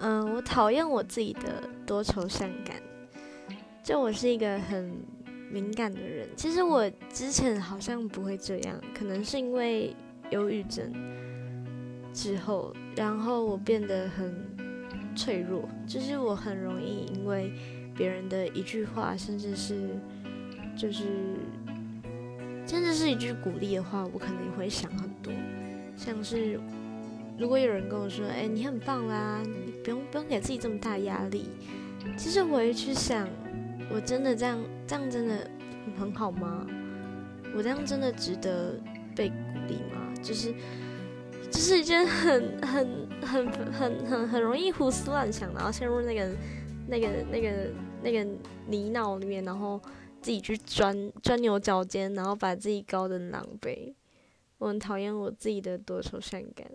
嗯，我讨厌我自己的多愁善感。就我是一个很敏感的人，其实我之前好像不会这样，可能是因为忧郁症之后，然后我变得很脆弱，就是我很容易因为别人的一句话，甚至是就是甚至是一句鼓励的话，我可能会想很多，像是。如果有人跟我说：“哎，你很棒啦，你不用不用给自己这么大压力。”其实我会去想，我真的这样这样真的很好吗？我这样真的值得被鼓励吗？就是这是一件很很很很很很容易胡思乱想，然后陷入那个那个那个那个泥淖里面，然后自己去钻钻牛角尖，然后把自己搞得狼狈。我很讨厌我自己的多愁善感。